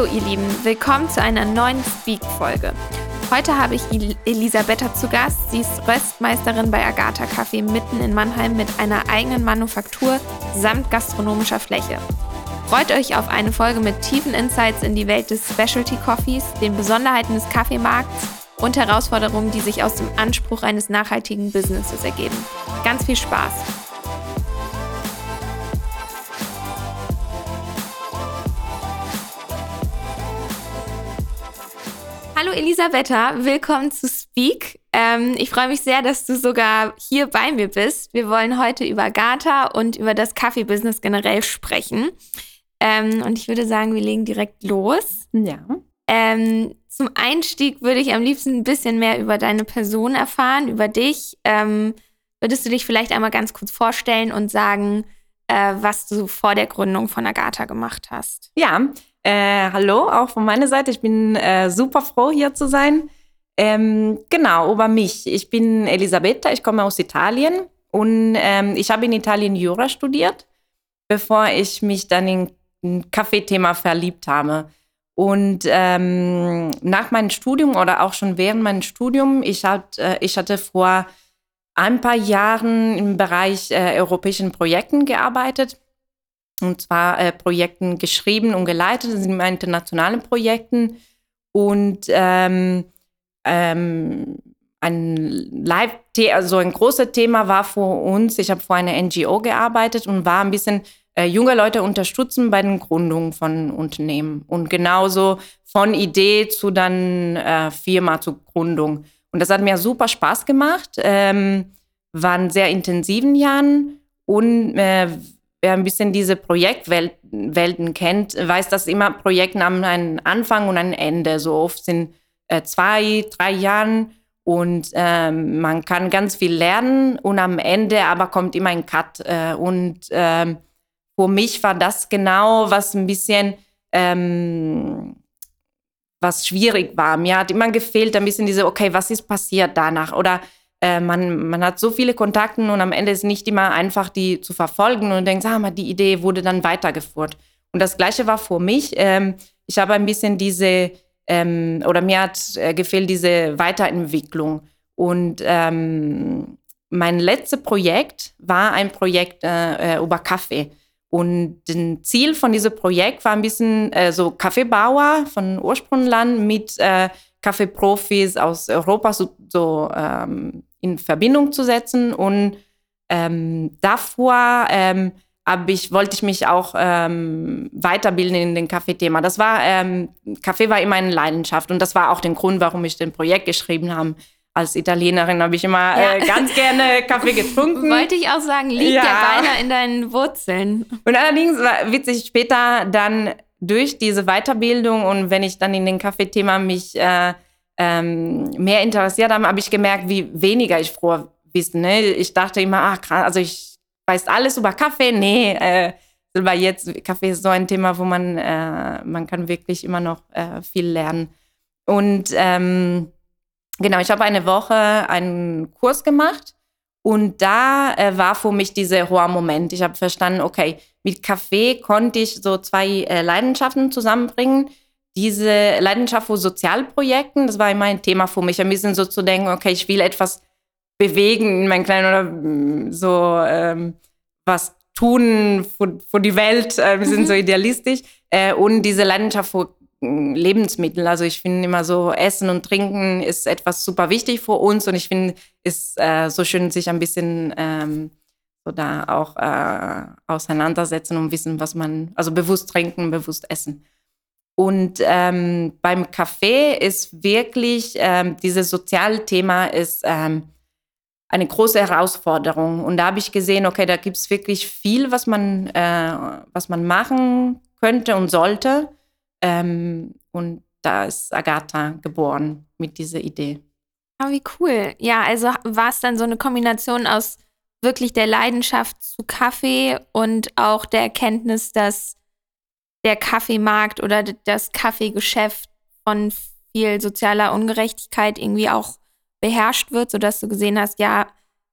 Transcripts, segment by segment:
Hallo ihr Lieben, willkommen zu einer neuen Speak-Folge. Heute habe ich Elisabetta zu Gast. Sie ist Röstmeisterin bei Agatha Café mitten in Mannheim mit einer eigenen Manufaktur samt gastronomischer Fläche. Freut euch auf eine Folge mit tiefen Insights in die Welt des Specialty Coffees, den Besonderheiten des Kaffeemarkts und Herausforderungen, die sich aus dem Anspruch eines nachhaltigen Businesses ergeben. Ganz viel Spaß! Hallo Elisabetta, willkommen zu Speak. Ähm, ich freue mich sehr, dass du sogar hier bei mir bist. Wir wollen heute über Gata und über das Kaffee-Business generell sprechen. Ähm, und ich würde sagen, wir legen direkt los. Ja. Ähm, zum Einstieg würde ich am liebsten ein bisschen mehr über deine Person erfahren, über dich. Ähm, würdest du dich vielleicht einmal ganz kurz vorstellen und sagen, äh, was du vor der Gründung von Agatha gemacht hast? Ja, äh, hallo, auch von meiner Seite. Ich bin äh, super froh, hier zu sein. Ähm, genau, über mich. Ich bin Elisabetta, ich komme aus Italien und ähm, ich habe in Italien Jura studiert, bevor ich mich dann in ein Kaffeethema verliebt habe. Und ähm, nach meinem Studium oder auch schon während meinem Studium, ich, hat, äh, ich hatte vor ein paar Jahren im Bereich äh, europäischen Projekten gearbeitet und zwar äh, Projekten geschrieben und geleitet, das sind immer internationale Projekten. Und ähm, ähm, ein Live also ein großes Thema war für uns, ich habe vor einer NGO gearbeitet und war ein bisschen äh, junge Leute unterstützen bei den Gründungen von Unternehmen. Und genauso von Idee zu dann äh, Firma zu Gründung. Und das hat mir super Spaß gemacht, ähm, waren sehr intensiven Jahren und äh, wer ein bisschen diese Projektwelten kennt, weiß, dass immer Projekte haben einen Anfang und ein Ende. So oft sind äh, zwei, drei Jahren und ähm, man kann ganz viel lernen und am Ende aber kommt immer ein Cut. Äh, und ähm, für mich war das genau, was ein bisschen ähm, was schwierig war. Mir hat immer gefehlt ein bisschen diese, okay, was ist passiert danach? Oder äh, man, man hat so viele Kontakte und am Ende ist nicht immer einfach, die zu verfolgen und denkt, ah, mal, die Idee wurde dann weitergeführt. Und das Gleiche war für mich. Ähm, ich habe ein bisschen diese, ähm, oder mir hat äh, gefehlt diese Weiterentwicklung. Und ähm, mein letztes Projekt war ein Projekt äh, äh über Kaffee. Und das Ziel von diesem Projekt war ein bisschen äh, so Kaffeebauer von Ursprungland mit äh, Kaffeeprofis aus Europa so, so ähm, in Verbindung zu setzen. Und ähm, davor ähm, ich, wollte ich mich auch ähm, weiterbilden in den Kaffeethema. Das war, ähm, Kaffee war immer eine Leidenschaft und das war auch der Grund, warum ich den Projekt geschrieben habe. Als Italienerin habe ich immer ja. äh, ganz gerne Kaffee getrunken. Wollte ich auch sagen, liegt ja, ja beinahe in deinen Wurzeln. Und allerdings war witzig später dann durch diese Weiterbildung und wenn ich dann in den Kaffeethema mich äh, ähm, mehr interessiert habe, habe ich gemerkt, wie weniger ich früher wusste. Ne? Ich dachte immer, ach krass, also ich weiß alles über Kaffee. Nee, äh, jetzt, Kaffee ist so ein Thema, wo man, äh, man kann wirklich immer noch äh, viel lernen. Und ähm, genau, ich habe eine Woche einen Kurs gemacht und da äh, war für mich dieser hohe Moment. Ich habe verstanden, okay, mit Kaffee konnte ich so zwei äh, Leidenschaften zusammenbringen diese Leidenschaft für Sozialprojekten, das war immer ein Thema für mich, ein bisschen so zu denken, okay, ich will etwas bewegen in meinem kleinen oder mm, so ähm, was tun für, für die Welt, äh, wir sind mhm. so idealistisch äh, und diese Leidenschaft für mm, Lebensmittel. Also ich finde immer so Essen und Trinken ist etwas super wichtig für uns und ich finde es äh, so schön, sich ein bisschen ähm, so da auch äh, auseinandersetzen und wissen, was man, also bewusst trinken, bewusst essen. Und ähm, beim Kaffee ist wirklich, ähm, dieses Sozialthema ist ähm, eine große Herausforderung. Und da habe ich gesehen, okay, da gibt es wirklich viel, was man, äh, was man machen könnte und sollte. Ähm, und da ist Agatha geboren mit dieser Idee. Ah, wie cool. Ja, also war es dann so eine Kombination aus wirklich der Leidenschaft zu Kaffee und auch der Erkenntnis, dass der Kaffeemarkt oder das Kaffeegeschäft von viel sozialer Ungerechtigkeit irgendwie auch beherrscht wird, sodass du gesehen hast, ja,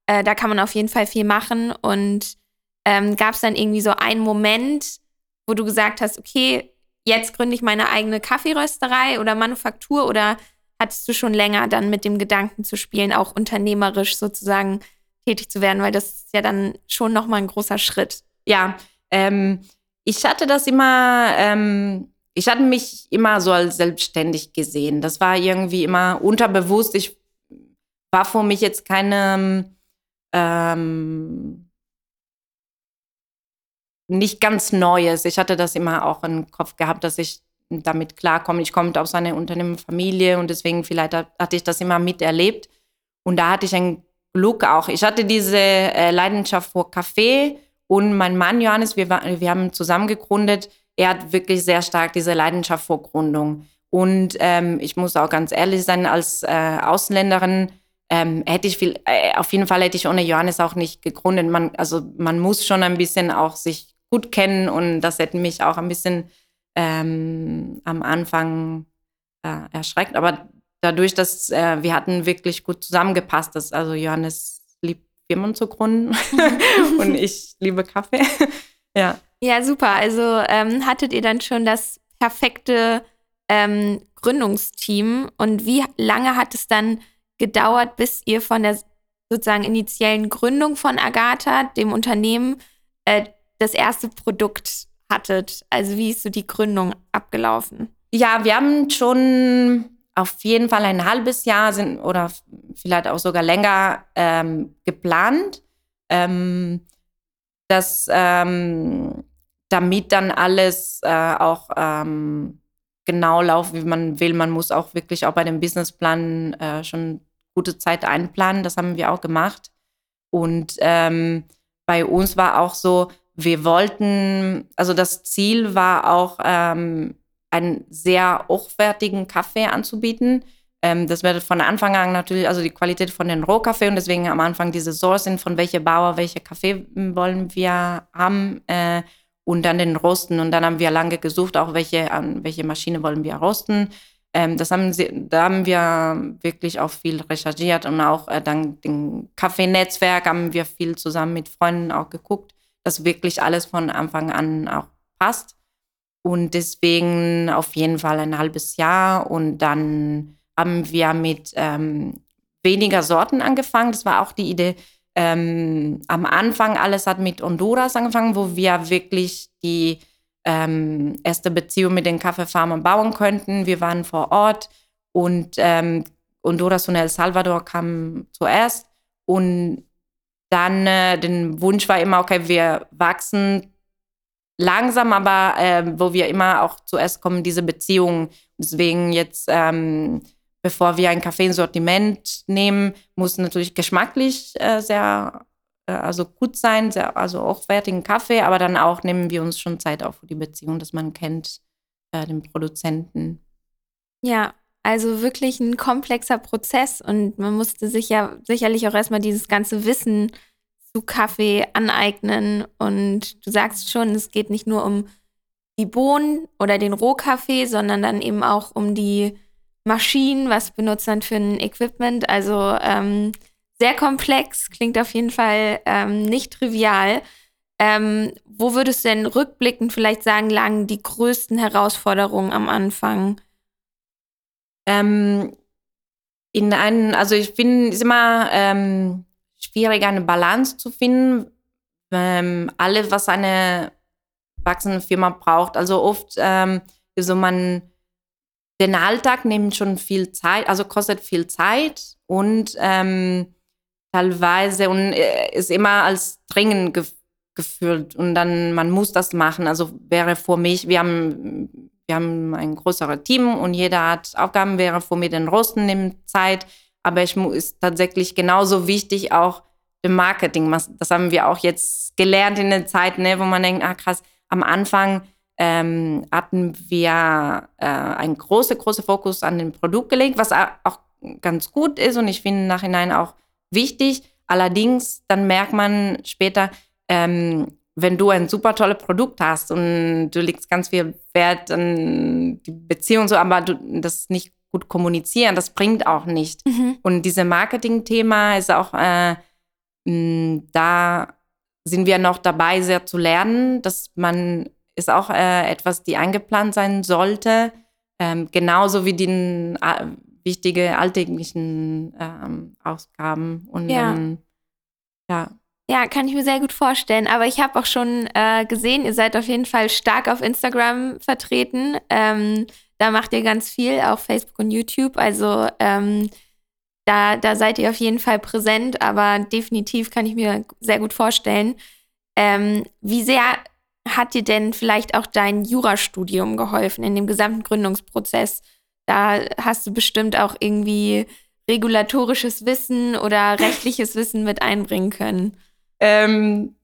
äh, da kann man auf jeden Fall viel machen. Und ähm, gab es dann irgendwie so einen Moment, wo du gesagt hast, okay, jetzt gründe ich meine eigene Kaffeerösterei oder Manufaktur oder hattest du schon länger dann mit dem Gedanken zu spielen, auch unternehmerisch sozusagen tätig zu werden, weil das ist ja dann schon nochmal ein großer Schritt. Ja, ähm, ich hatte das immer, ähm, ich hatte mich immer so als selbstständig gesehen. Das war irgendwie immer unterbewusst. Ich war für mich jetzt keine ähm, nicht ganz Neues. Ich hatte das immer auch im Kopf gehabt, dass ich damit klarkomme. Ich komme aus einer Unternehmerfamilie und deswegen vielleicht hatte ich das immer miterlebt. Und da hatte ich ein Glück auch. Ich hatte diese äh, Leidenschaft vor Kaffee und mein Mann Johannes, wir, wir haben zusammen gegründet. Er hat wirklich sehr stark diese Leidenschaft vor Gründung. Und ähm, ich muss auch ganz ehrlich sein, als äh, Ausländerin ähm, hätte ich viel, äh, auf jeden Fall hätte ich ohne Johannes auch nicht gegründet. Man, also man muss schon ein bisschen auch sich gut kennen und das hätte mich auch ein bisschen ähm, am Anfang äh, erschreckt. Aber dadurch, dass äh, wir hatten wirklich gut zusammengepasst, dass also Johannes liebt Firmen zu gründen und ich liebe Kaffee. ja. Ja, super. Also ähm, hattet ihr dann schon das perfekte ähm, Gründungsteam und wie lange hat es dann gedauert, bis ihr von der sozusagen initiellen Gründung von Agatha, dem Unternehmen, äh, das erste Produkt hattet? Also wie ist so die Gründung abgelaufen? Ja, wir haben schon auf jeden Fall ein halbes Jahr sind, oder vielleicht auch sogar länger ähm, geplant, ähm, dass ähm, damit dann alles äh, auch ähm, genau läuft, wie man will. Man muss auch wirklich auch bei dem Businessplan äh, schon gute Zeit einplanen. Das haben wir auch gemacht. Und ähm, bei uns war auch so, wir wollten, also das Ziel war auch, ähm, einen sehr hochwertigen Kaffee anzubieten. Ähm, das wird von Anfang an natürlich, also die Qualität von den Rohkaffee und deswegen am Anfang diese Sourcing von welcher Bauer, welcher Kaffee wollen wir haben äh, und dann den Rosten. Und dann haben wir lange gesucht, auch welche, an welche Maschine wollen wir rosten. Ähm, das haben sie, da haben wir wirklich auch viel recherchiert und auch äh, dank dem Kaffeenetzwerk haben wir viel zusammen mit Freunden auch geguckt, dass wirklich alles von Anfang an auch passt. Und deswegen auf jeden Fall ein halbes Jahr. Und dann haben wir mit ähm, weniger Sorten angefangen. Das war auch die Idee. Ähm, am Anfang alles hat mit Honduras angefangen, wo wir wirklich die ähm, erste Beziehung mit den Kaffeefarmern bauen könnten. Wir waren vor Ort und ähm, Honduras und El Salvador kamen zuerst. Und dann äh, den Wunsch war immer, okay, wir wachsen langsam, aber äh, wo wir immer auch zuerst kommen, diese Beziehung. Deswegen jetzt, ähm, bevor wir ein Kaffeesortiment nehmen, muss natürlich geschmacklich äh, sehr äh, also gut sein, sehr, also hochwertigen Kaffee, aber dann auch nehmen wir uns schon Zeit auf für die Beziehung, dass man kennt äh, den Produzenten. Ja, also wirklich ein komplexer Prozess und man musste sich ja sicherlich auch erstmal dieses ganze Wissen zu Kaffee aneignen und du sagst schon, es geht nicht nur um die Bohnen oder den Rohkaffee, sondern dann eben auch um die Maschinen, was benutzt man für ein Equipment. Also ähm, sehr komplex, klingt auf jeden Fall ähm, nicht trivial. Ähm, wo würdest du denn rückblickend vielleicht sagen, lagen die größten Herausforderungen am Anfang? Ähm, in einen, also ich es immer ähm, schwierig, eine Balance zu finden. Ähm, alles, was eine wachsende Firma braucht. Also oft, ähm, also man, den Alltag nimmt schon viel Zeit, also kostet viel Zeit und ähm, teilweise und äh, ist immer als dringend ge gefühlt und dann man muss das machen. Also wäre vor mich, wir haben wir haben ein größeres Team und jeder hat Aufgaben, wäre vor mir den Rosten nimmt Zeit, aber ich ist tatsächlich genauso wichtig auch im Marketing. Das haben wir auch jetzt gelernt in der Zeit, ne, wo man denkt, ah krass, am Anfang ähm, hatten wir äh, einen großen, großen Fokus an den Produkt gelegt, was auch ganz gut ist und ich finde im Nachhinein auch wichtig. Allerdings, dann merkt man später, ähm, wenn du ein super tolles Produkt hast und du legst ganz viel Wert an die Beziehung so, aber du das nicht gut kommunizieren, das bringt auch nicht. Mhm. Und dieses Marketing-Thema ist auch, äh, mh, da sind wir noch dabei, sehr zu lernen, dass man ist auch äh, etwas, die eingeplant sein sollte. Ähm, genauso wie die äh, wichtige alltäglichen ähm, Ausgaben. Und Ja. ähm, ja. Ja, kann ich mir sehr gut vorstellen. Aber ich habe auch schon äh, gesehen, ihr seid auf jeden Fall stark auf Instagram vertreten. Ähm, da macht ihr ganz viel, auch Facebook und YouTube. Also ähm, da, da seid ihr auf jeden Fall präsent, aber definitiv kann ich mir sehr gut vorstellen. Ähm, wie sehr hat dir denn vielleicht auch dein Jurastudium geholfen in dem gesamten Gründungsprozess? Da hast du bestimmt auch irgendwie regulatorisches Wissen oder rechtliches Wissen mit einbringen können. Ähm,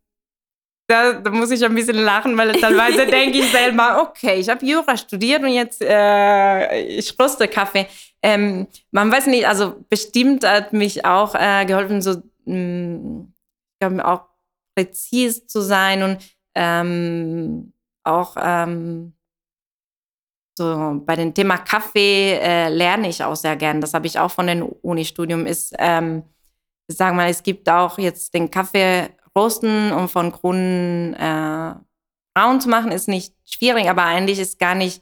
da, da muss ich ein bisschen lachen, weil teilweise denke ich selber, okay, ich habe Jura studiert und jetzt äh, ich röste Kaffee. Ähm, man weiß nicht, also bestimmt hat mich auch äh, geholfen, so mh, glaube, auch präzis zu sein und ähm, auch ähm, so bei dem Thema Kaffee äh, lerne ich auch sehr gern. Das habe ich auch von dem Uni-Studium. Ist, ähm, sagen wir mal, es gibt auch jetzt den Kaffee roasten und von Grund äh, braun zu machen, ist nicht schwierig, aber eigentlich ist gar nicht,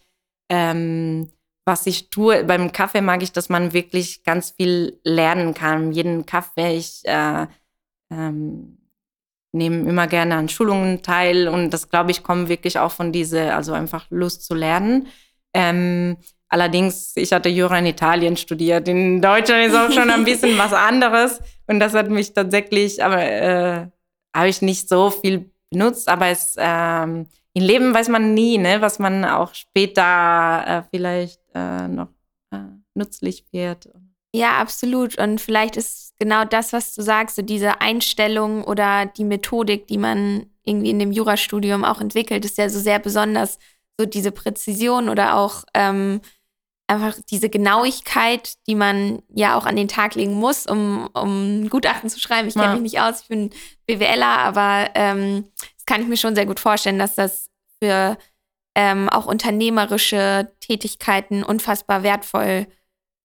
ähm, was ich tue. Beim Kaffee mag ich, dass man wirklich ganz viel lernen kann. Jeden Kaffee, ich äh, ähm, nehme immer gerne an Schulungen teil und das, glaube ich, kommt wirklich auch von dieser, also einfach Lust zu lernen. Ähm, allerdings, ich hatte Jura in Italien studiert. In Deutschland ist auch schon ein bisschen was anderes. Und das hat mich tatsächlich, aber äh, habe ich nicht so viel benutzt. Aber es ähm, im Leben weiß man nie, ne, was man auch später äh, vielleicht äh, noch äh, nützlich wird. Ja, absolut. Und vielleicht ist genau das, was du sagst, so diese Einstellung oder die Methodik, die man irgendwie in dem Jurastudium auch entwickelt, ist ja so sehr besonders. So diese Präzision oder auch ähm, einfach diese Genauigkeit, die man ja auch an den Tag legen muss, um, um ein Gutachten zu schreiben. Ich kenne Ja. mich nicht aus, ich bin BWLer, aber ähm, das kann ich mir schon sehr gut vorstellen, dass das für ähm, auch unternehmerische Tätigkeiten unfassbar wertvoll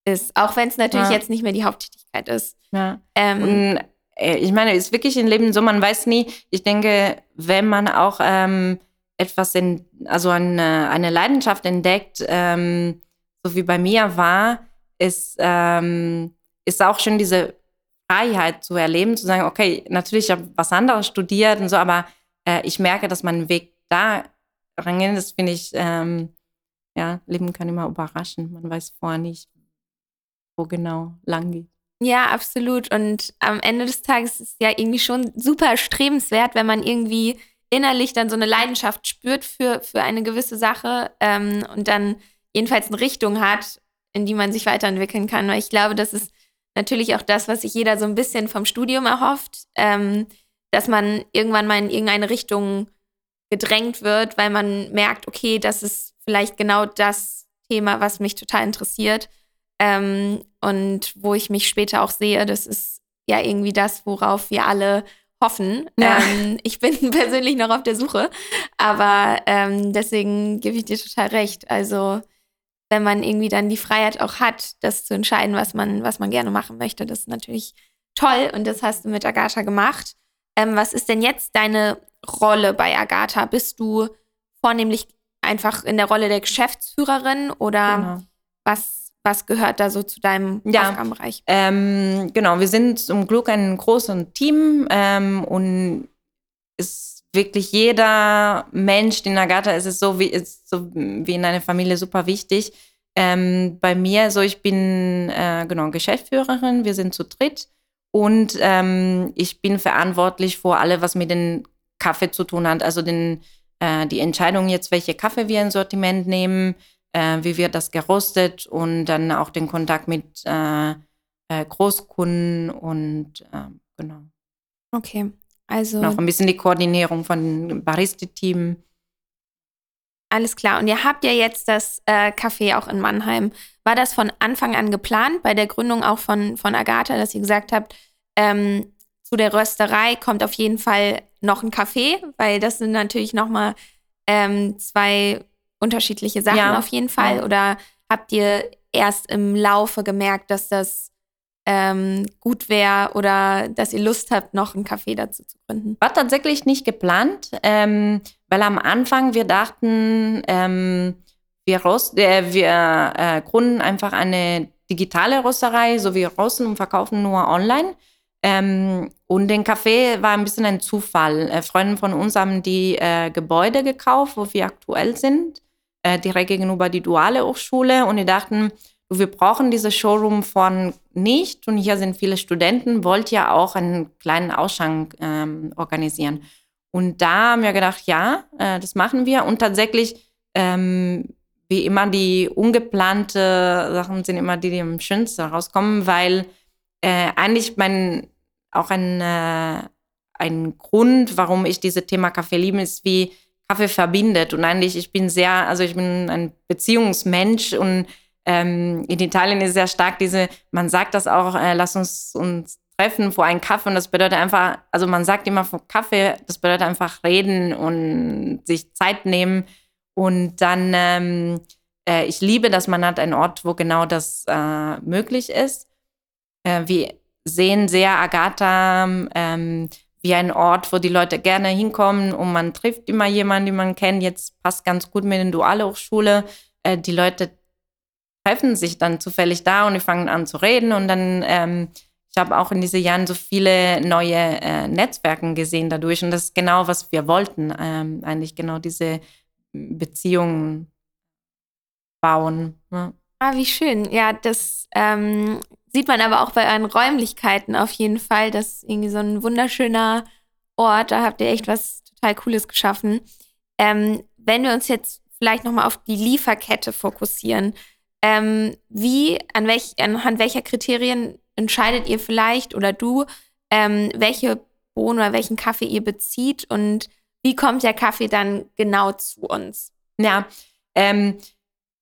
ist. Auch wenn es natürlich Ja. jetzt nicht mehr die Haupttätigkeit ist. Ja. Ähm, äh, ich meine, es ist wirklich im Leben so, man weiß nie. Ich denke, wenn man auch ähm, etwas in, also eine, eine Leidenschaft entdeckt, ähm, so wie bei mir war, ist, ähm, ist auch schon diese Freiheit zu erleben, zu sagen, okay, natürlich habe ich was anderes studiert und so, aber äh, ich merke, dass mein Weg da rangeht, das finde ich, ähm, ja, Leben kann immer überraschen. Man weiß vorher nicht, wo genau lang geht. Ja, absolut. Und am Ende des Tages ist es ja irgendwie schon super erstrebenswert, wenn man irgendwie innerlich dann so eine Leidenschaft spürt für, für eine gewisse Sache ähm, und dann jedenfalls eine Richtung hat, in die man sich weiterentwickeln kann. Weil ich glaube, das ist natürlich auch das, was sich jeder so ein bisschen vom Studium erhofft, ähm, dass man irgendwann mal in irgendeine Richtung gedrängt wird, weil man merkt, okay, das ist vielleicht genau das Thema, was mich total interessiert. Ähm, und wo ich mich später auch sehe, das ist ja irgendwie das, worauf wir alle hoffen. Ja. Ähm, ich bin persönlich noch auf der Suche, aber ähm, deswegen gebe ich dir total recht. Also wenn man irgendwie dann die Freiheit auch hat, das zu entscheiden, was man, was man gerne machen möchte, das ist natürlich toll und das hast du mit Agatha gemacht. Ähm, was ist denn jetzt deine Rolle bei Agatha? Bist du vornehmlich einfach in der Rolle der Geschäftsführerin oder Genau. was, was gehört da so zu deinem Ja. Aufgabenbereich? Ähm, genau, wir sind zum Glück ein großes Team ähm, und ist wirklich jeder Mensch, den Agatha ist, ist so wie, ist so wie in einer Familie super wichtig. Ähm, bei mir, so ich bin äh, genau Geschäftsführerin, wir sind zu dritt und ähm, ich bin verantwortlich für alle, was mit dem Kaffee zu tun hat. Also den, äh, die Entscheidung jetzt, welche Kaffee wir ins Sortiment nehmen, äh, wie wird das gerostet und dann auch den Kontakt mit äh, äh, Großkunden und ähm, genau. Okay, also auch ein bisschen die Koordinierung von Barista-Team. alles klar. Und ihr habt ja jetzt das äh, Café auch in Mannheim. War das von Anfang an geplant, bei der Gründung auch von, von Agatha, dass ihr gesagt habt, ähm, zu der Rösterei kommt auf jeden Fall noch ein Café, weil das sind natürlich nochmal ähm, zwei unterschiedliche Sachen Ja. auf jeden Fall. Oder habt ihr erst im Laufe gemerkt, dass das ähm, gut wäre oder dass ihr Lust habt, noch einen Café dazu zu gründen? War tatsächlich nicht geplant, ähm, weil am Anfang wir dachten, ähm, wir, rost, äh, wir äh, gründen einfach eine digitale Rösterei, so wie rosten und verkaufen nur online. Ähm, und den Café war ein bisschen ein Zufall. Äh, Freunde von uns haben die äh, Gebäude gekauft, wo wir aktuell sind, äh, direkt gegenüber die duale Hochschule. Und die dachten, wir brauchen diese Showroom von nicht. Und hier sind viele Studenten, wollt ja auch einen kleinen Ausschank ähm, organisieren. Und da haben wir gedacht, ja, äh, das machen wir. Und tatsächlich, ähm, wie immer, die ungeplante Sachen sind immer die, die am schönsten rauskommen, weil äh, eigentlich mein, auch ein, äh, ein Grund, warum ich dieses Thema Kaffee liebe, ist, wie Kaffee verbindet. Und eigentlich, ich bin sehr, also ich bin ein Beziehungsmensch und ähm, in Italien ist sehr stark diese, man sagt das auch, äh, lass uns uns treffen vor einem Kaffee und das bedeutet einfach, also man sagt immer vor Kaffee, das bedeutet einfach reden und sich Zeit nehmen und dann, ähm, äh, ich liebe, dass man hat einen Ort, wo genau das äh, möglich ist. Äh, wir sehen sehr Agatha ähm, wie ein Ort, wo die Leute gerne hinkommen und man trifft immer jemanden, den man kennt. Jetzt passt ganz gut mit der Duale Hochschule. Äh, die Leute treffen sich dann zufällig da und die fangen an zu reden und dann ähm, ich habe auch in diesen Jahren so viele neue äh, Netzwerke gesehen dadurch und das ist genau, was wir wollten, ähm, eigentlich genau diese Beziehungen bauen. Ja. Ah, wie schön. Ja, das ähm, sieht man aber auch bei euren Räumlichkeiten auf jeden Fall. Das ist irgendwie so ein wunderschöner Ort. Da habt ihr echt was total Cooles geschaffen. Ähm, wenn wir uns jetzt vielleicht nochmal auf die Lieferkette fokussieren, ähm, wie, an welch, anhand welcher Kriterien entscheidet ihr vielleicht oder du, ähm, welche Bohnen oder welchen Kaffee ihr bezieht und wie kommt der Kaffee dann genau zu uns? Ja, ähm,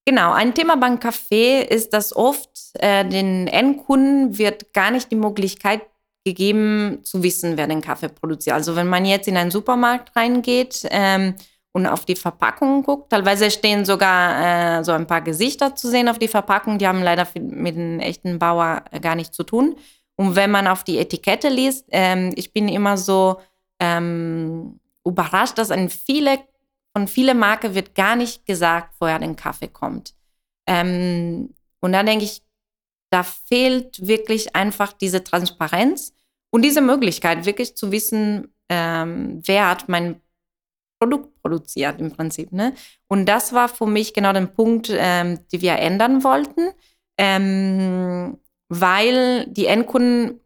genau. Ein Thema beim Kaffee ist, dass oft äh, den Endkunden wird gar nicht die Möglichkeit gegeben zu wissen, wer den Kaffee produziert. Also wenn man jetzt in einen Supermarkt reingeht, ähm, und auf die Verpackung guckt. Teilweise stehen sogar äh, so ein paar Gesichter zu sehen auf die Verpackung. Die haben leider mit einem echten Bauer gar nichts zu tun. Und wenn man auf die Etikette liest, ähm, ich bin immer so ähm, überrascht, dass an viele, von vielen Marken wird gar nicht gesagt, woher der Kaffee kommt. Ähm, und da denke ich, da fehlt wirklich einfach diese Transparenz und diese Möglichkeit, wirklich zu wissen, ähm, wer hat mein Produkt produziert im Prinzip. Ne? Und das war für mich genau der Punkt, ähm, den wir ändern wollten, ähm, weil die Endkunden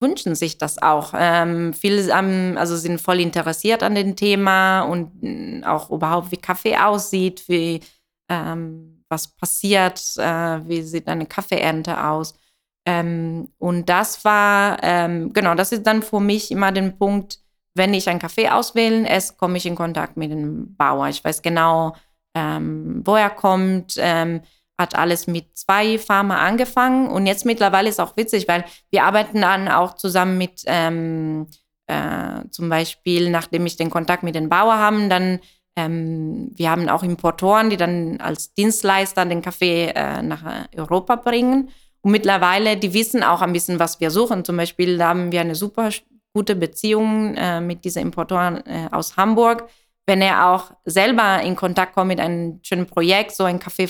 wünschen sich das auch. Ähm, viele ähm, also sind voll interessiert an dem Thema und äh, auch überhaupt, wie Kaffee aussieht, wie ähm, was passiert, äh, wie sieht eine Kaffeeernte aus. Ähm, und das war, ähm, genau, das ist dann für mich immer der Punkt, wenn ich einen Kaffee auswählen esse, komme ich in Kontakt mit dem Bauer. Ich weiß genau, ähm, wo er kommt. Ähm, hat alles mit zwei Farmer angefangen und jetzt mittlerweile ist auch witzig, weil wir arbeiten dann auch zusammen mit ähm, äh, zum Beispiel, nachdem ich den Kontakt mit den Bauern haben, dann ähm, wir haben auch Importoren, die dann als Dienstleister den Kaffee äh, nach Europa bringen. Und mittlerweile, die wissen auch ein bisschen, was wir suchen. Zum Beispiel haben wir eine super gute Beziehungen äh, mit diesen Importoren äh, aus Hamburg. Wenn er auch selber in Kontakt kommt mit einem schönen Projekt, so ein Kaffee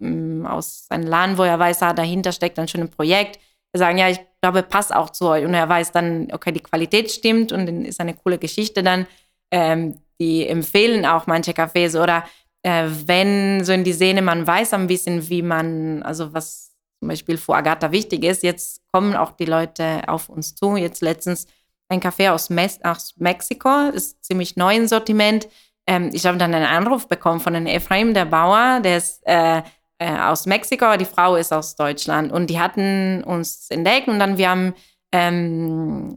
ähm, aus einem Laden, wo er weiß, ah, dahinter steckt ein schönes Projekt, sagen, ja, ich glaube, passt auch zu euch. Und er weiß dann, okay, die Qualität stimmt und dann ist eine coole Geschichte dann. Ähm, die empfehlen auch manche Cafés oder äh, wenn so in die Szene man weiß ein bisschen, wie man, also was zum Beispiel für Agatha wichtig ist, jetzt kommen auch die Leute auf uns zu. Jetzt letztens ein Kaffee aus, Mes aus Mexiko, ist ziemlich neu im Sortiment. Ähm, ich habe dann einen Anruf bekommen von einem Ephraim, der Bauer, der ist äh, äh, aus Mexiko, die Frau ist aus Deutschland. Und die hatten uns entdeckt und dann wir haben ähm,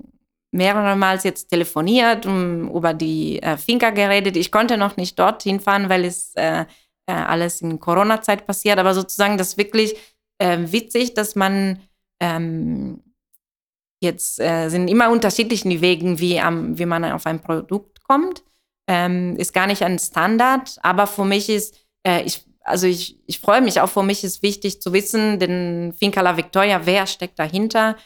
mehrere Mal jetzt telefoniert und über die äh, Finca geredet. Ich konnte noch nicht dorthin fahren, weil es äh, äh, alles in Corona-Zeit passiert. Aber sozusagen das ist wirklich äh, witzig, dass man ähm, Jetzt äh, sind immer unterschiedliche Wege, wie, am, wie man auf ein Produkt kommt. Ähm, ist gar nicht ein Standard, aber für mich ist, äh, ich also ich, ich freue mich auch, für mich ist wichtig zu wissen, den Finca La Victoria, wer steckt dahinter,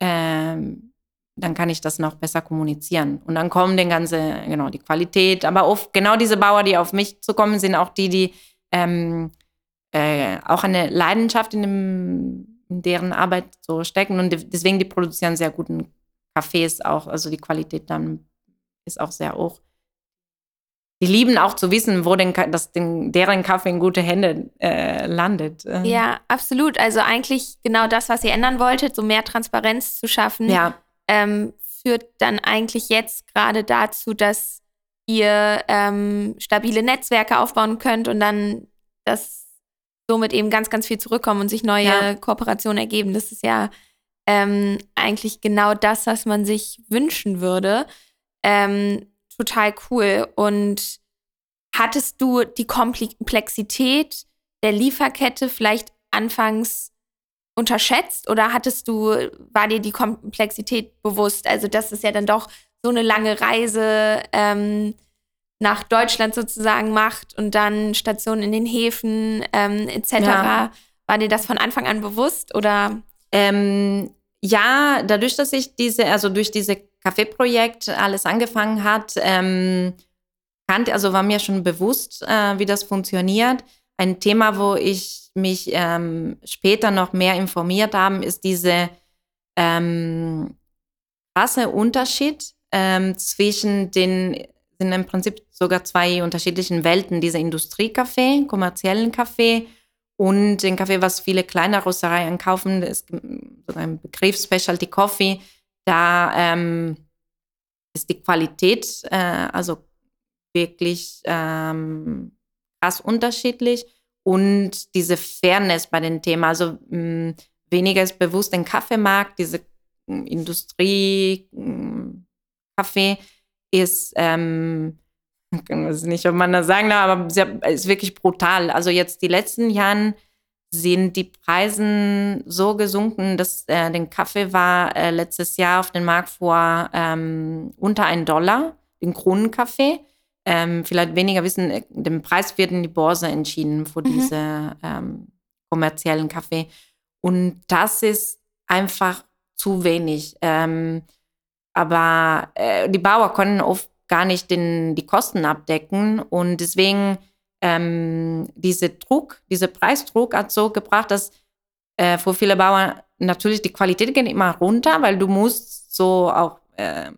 ähm, dann kann ich das noch besser kommunizieren. Und dann kommen den ganze, genau, die Qualität, aber oft genau diese Bauer, die auf mich zu kommen, sind auch die, die ähm, äh, auch eine Leidenschaft in, dem, in deren Arbeit so stecken und deswegen die produzieren sehr guten Kaffees auch, also die Qualität dann ist auch sehr hoch die lieben auch zu wissen, wo denn, dass den, deren Kaffee in gute Hände äh, landet. Ähm. Ja, absolut. Also eigentlich genau das, was ihr ändern wolltet, so mehr Transparenz zu schaffen, ja. ähm, führt dann eigentlich jetzt gerade dazu, dass ihr ähm, stabile Netzwerke aufbauen könnt und dann das somit eben ganz, ganz viel zurückkommen und sich neue ja. Kooperationen ergeben. Das ist ja ähm, eigentlich genau das, was man sich wünschen würde. Ähm, total cool. Und hattest du die Komplexität der Lieferkette vielleicht anfangs unterschätzt oder hattest du, war dir die Komplexität bewusst? Also, das ist ja dann doch so eine lange Reise ähm, nach Deutschland sozusagen macht und dann Stationen in den Häfen ähm, etc. Ja. War dir das von Anfang an bewusst oder? Ähm, ja, dadurch, dass ich diese, also durch diese Kaffeeprojekt alles angefangen hat, ähm, kannte, also war mir schon bewusst, äh, wie das funktioniert. Ein Thema, wo ich mich ähm, später noch mehr informiert habe, ist diese ähm, krasse Unterschied ähm, zwischen den, sind im Prinzip sogar zwei unterschiedlichen Welten, dieser Industriekaffee, kommerziellen Kaffee und den Kaffee, was viele kleine Röstereien kaufen, ist so ein Begriff Specialty Coffee da ähm, ist die Qualität äh, also wirklich ähm, krass unterschiedlich und diese Fairness bei den Themen. Also mh, mm, weniger ist bewusst den Kaffeemarkt, diese mm, Industrie mm, Kaffee ist ähm, ich weiß nicht, ob man das sagen darf, aber sehr, ist wirklich brutal. Also jetzt die letzten Jahren sind die Preise so gesunken, dass äh, den Kaffee war äh, letztes Jahr auf dem Markt vor ähm, unter ein Dollar, den Kronenkaffee. Ähm, vielleicht weniger wissen, äh, den Preis wird in die Börse entschieden für mhm. diese ähm, kommerziellen Kaffee. Und das ist einfach zu wenig. Ähm, aber äh, die Bauern können oft gar nicht den, die Kosten abdecken. Und deswegen ähm, diese Druck, dieser Preisdruck hat so gebracht, dass äh, für viele Bauern natürlich die Qualität geht immer runter, weil du musst so auch äh,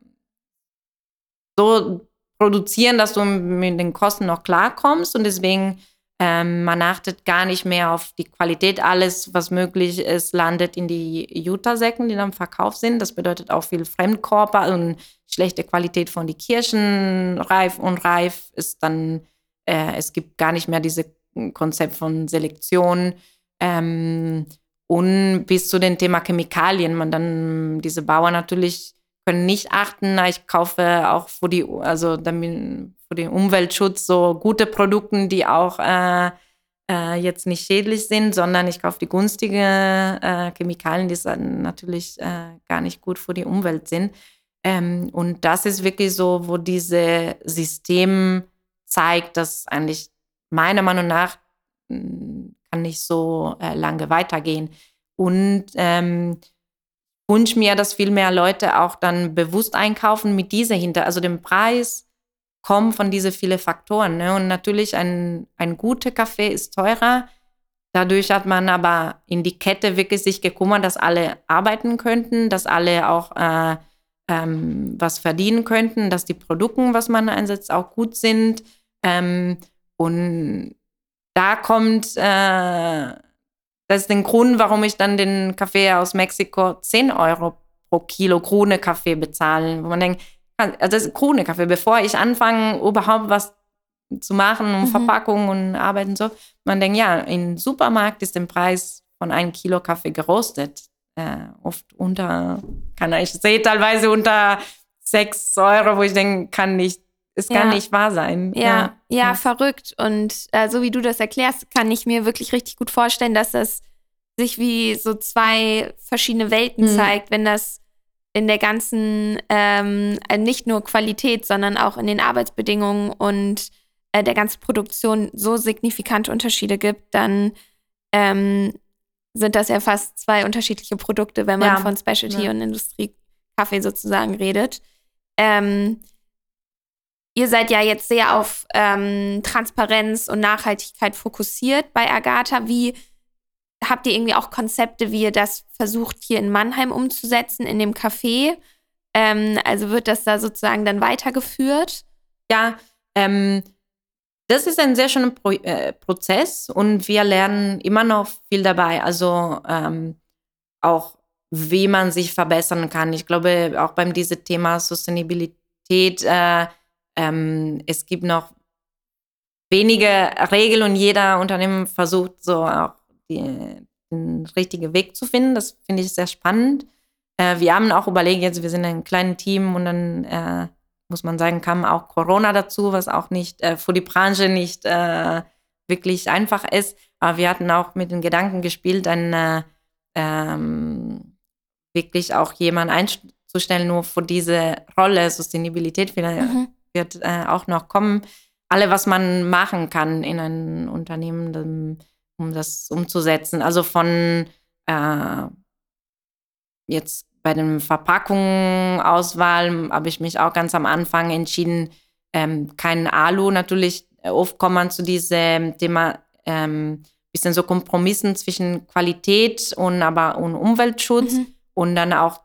so produzieren, dass du mit den Kosten noch klarkommst. Und deswegen ähm, man achtet gar nicht mehr auf die Qualität. Alles, was möglich ist, landet in die Jutta-Säcken, die dann verkauft sind. Das bedeutet auch viel Fremdkörper und schlechte Qualität von den Kirschen. Reif und reif ist dann äh, es gibt gar nicht mehr dieses Konzept von Selektion. Ähm, und bis zu dem Thema Chemikalien. Man dann, diese Bauern natürlich können nicht achten, ich kaufe auch für die, also damit, für den Umweltschutz so gute Produkte, die auch äh, äh, jetzt nicht schädlich sind, sondern ich kaufe die günstige äh, Chemikalien, die dann natürlich äh, gar nicht gut für die Umwelt sind. Ähm, und das ist wirklich so, wo diese System zeigt, dass eigentlich meiner Meinung nach hm, kann nicht so äh, lange weitergehen. Und ähm, wünsche mir, dass viel mehr Leute auch dann bewusst einkaufen mit dieser hinter, also dem Preis kommen von diesen vielen Faktoren. Ne? Und natürlich ein, ein guter Kaffee ist teurer. Dadurch hat man aber in die Kette wirklich sich gekümmert, dass alle arbeiten könnten, dass alle auch äh, ähm, was verdienen könnten, dass die Produkte, was man einsetzt, auch gut sind. Ähm, und da kommt, äh, das ist der Grund, warum ich dann den Kaffee aus Mexiko 10 Euro pro Kilo Krone Kaffee bezahle. Wo man denkt, also das ist Krone Kaffee, bevor ich anfange, überhaupt was zu machen und mhm. Verpackung und Arbeiten so. Man denkt, ja, im Supermarkt ist der Preis von einem Kilo Kaffee gerostet. Äh, oft unter, kann ich sehe teilweise unter 6 Euro, wo ich denke, kann nicht es kann ja. nicht wahr sein. Ja, ja, ja verrückt. Und äh, so wie du das erklärst, kann ich mir wirklich richtig gut vorstellen, dass das sich wie so zwei verschiedene Welten mhm. zeigt, wenn das in der ganzen, ähm, äh, nicht nur Qualität, sondern auch in den Arbeitsbedingungen und äh, der ganzen Produktion so signifikante Unterschiede gibt, dann ähm, sind das ja fast zwei unterschiedliche Produkte, wenn man ja. von Specialty ja. und Industriekaffee sozusagen redet. Ähm, ihr seid ja jetzt sehr auf ähm, Transparenz und Nachhaltigkeit fokussiert bei Agatha. Wie habt ihr irgendwie auch Konzepte, wie ihr das versucht hier in Mannheim umzusetzen, in dem Café? Ähm, also wird das da sozusagen dann weitergeführt? Ja, ähm, das ist ein sehr schöner Pro äh, Prozess und wir lernen immer noch viel dabei. Also ähm, auch, wie man sich verbessern kann. Ich glaube, auch beim diesem Thema Sustainabilität, äh, ähm, es gibt noch wenige Regeln und jeder Unternehmen versucht so auch die, den richtigen Weg zu finden. Das finde ich sehr spannend. Äh, wir haben auch überlegt, jetzt wir sind ein kleines Team und dann äh, muss man sagen, kam auch Corona dazu, was auch nicht äh, für die Branche nicht äh, wirklich einfach ist. Aber wir hatten auch mit den Gedanken gespielt, dann äh, ähm, wirklich auch jemanden einzustellen, nur für diese Rolle Sustainabilität mhm. wird äh, auch noch kommen. Alle, was man machen kann in einem Unternehmen, um das umzusetzen. Also von äh, jetzt bei den Verpackungen-Auswahl habe ich mich auch ganz am Anfang entschieden, ähm, kein Alu. Natürlich, äh, oft kommt man zu diesem Thema ähm, bisschen so Kompromissen zwischen Qualität und aber und Umweltschutz mhm. und dann auch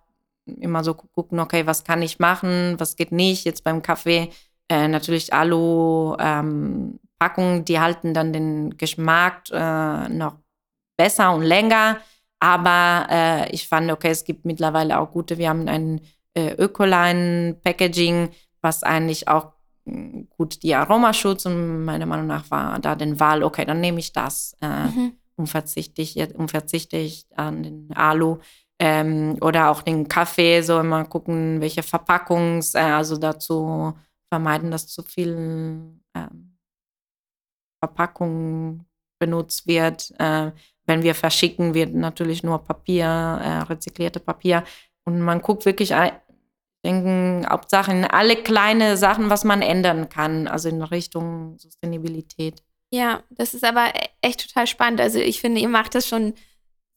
immer so gucken, okay, was kann ich machen, was geht nicht. Jetzt beim Kaffee äh, natürlich Alu-Packungen, ähm, die halten dann den Geschmack äh, noch besser und länger. Aber äh, ich fand, okay, es gibt mittlerweile auch gute, wir haben ein äh, Ökoline-Packaging, was eigentlich auch hm, gut die Aromaschutz und meiner Meinung nach war da den Wahl, okay, dann nehme ich das äh, mhm. und, verzichte ich, und verzichte ich an den Alu. Ähm, oder auch den Kaffee, so immer gucken, welche Verpackungs, äh, also dazu vermeiden, dass zu viel ähm, Verpackung benutzt wird. Äh, wenn wir verschicken, wird natürlich nur Papier, äh, rezyklierte Papier. Und man guckt wirklich, denken, Hauptsache in alle kleine Sachen, was man ändern kann, also in Richtung Sustainabilität. Ja, das ist aber e-, echt total spannend. Also ich finde, ihr macht das schon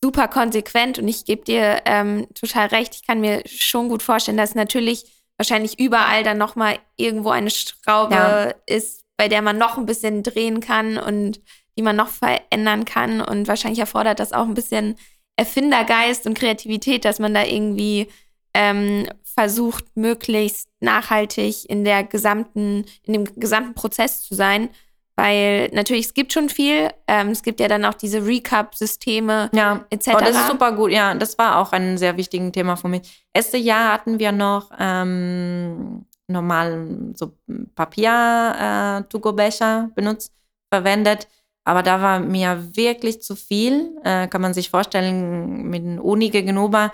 super konsequent und ich gebe dir ähm, total recht. Ich kann mir schon gut vorstellen, dass natürlich wahrscheinlich überall dann nochmal irgendwo eine Schraube ja. ist, bei der man noch ein bisschen drehen kann und die man noch verändern kann. Und wahrscheinlich erfordert das auch ein bisschen Erfindergeist und Kreativität, dass man da irgendwie ähm, versucht, möglichst nachhaltig in der gesamten, in dem gesamten Prozess zu sein. Weil natürlich, es gibt schon viel. Ähm, es gibt ja dann auch diese Recap-Systeme ja. etc. Oh, das ist super gut. Ja, das war auch ein sehr wichtiges Thema für mich. Erste Jahr hatten wir noch ähm, normal so Papier-To-Go-Becher äh, benutzt, verwendet. Aber da war mir wirklich zu viel. Äh, kann man sich vorstellen, mit den Uni gegenüber.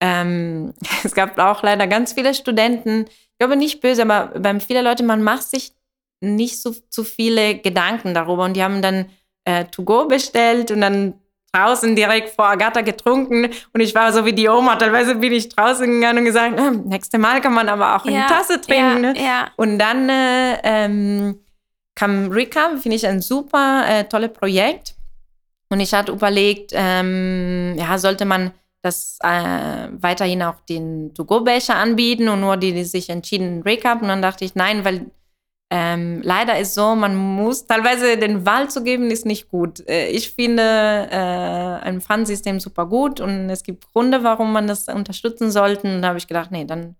Ähm, es gab auch leider ganz viele Studenten. Ich glaube nicht böse, aber beim viele Leute, man macht sich nicht so zu viele Gedanken darüber. Und die haben dann äh, To Go bestellt und dann draußen direkt vor Agatha getrunken. Und ich war so wie die Oma. Teilweise bin ich draußen gegangen und gesagt, äh, nächste Mal kann man aber auch ja, in die Tasse trinken. Ja, ne? ja. Und dann äh, ähm, kam Recap, finde ich ein super äh, tolles Projekt. Und ich hatte überlegt, ähm, ja, sollte man das äh, weiterhin auch den To-Go-Becher anbieten und nur die, die sich entschieden, Recap. Und dann dachte ich, nein, weil ähm, leider ist so, man muss teilweise den Wahl zu geben, ist nicht gut. Äh, ich finde äh, ein Pfandsystem super gut und es gibt Gründe, warum man das unterstützen sollte. Und da habe ich gedacht, nee, dann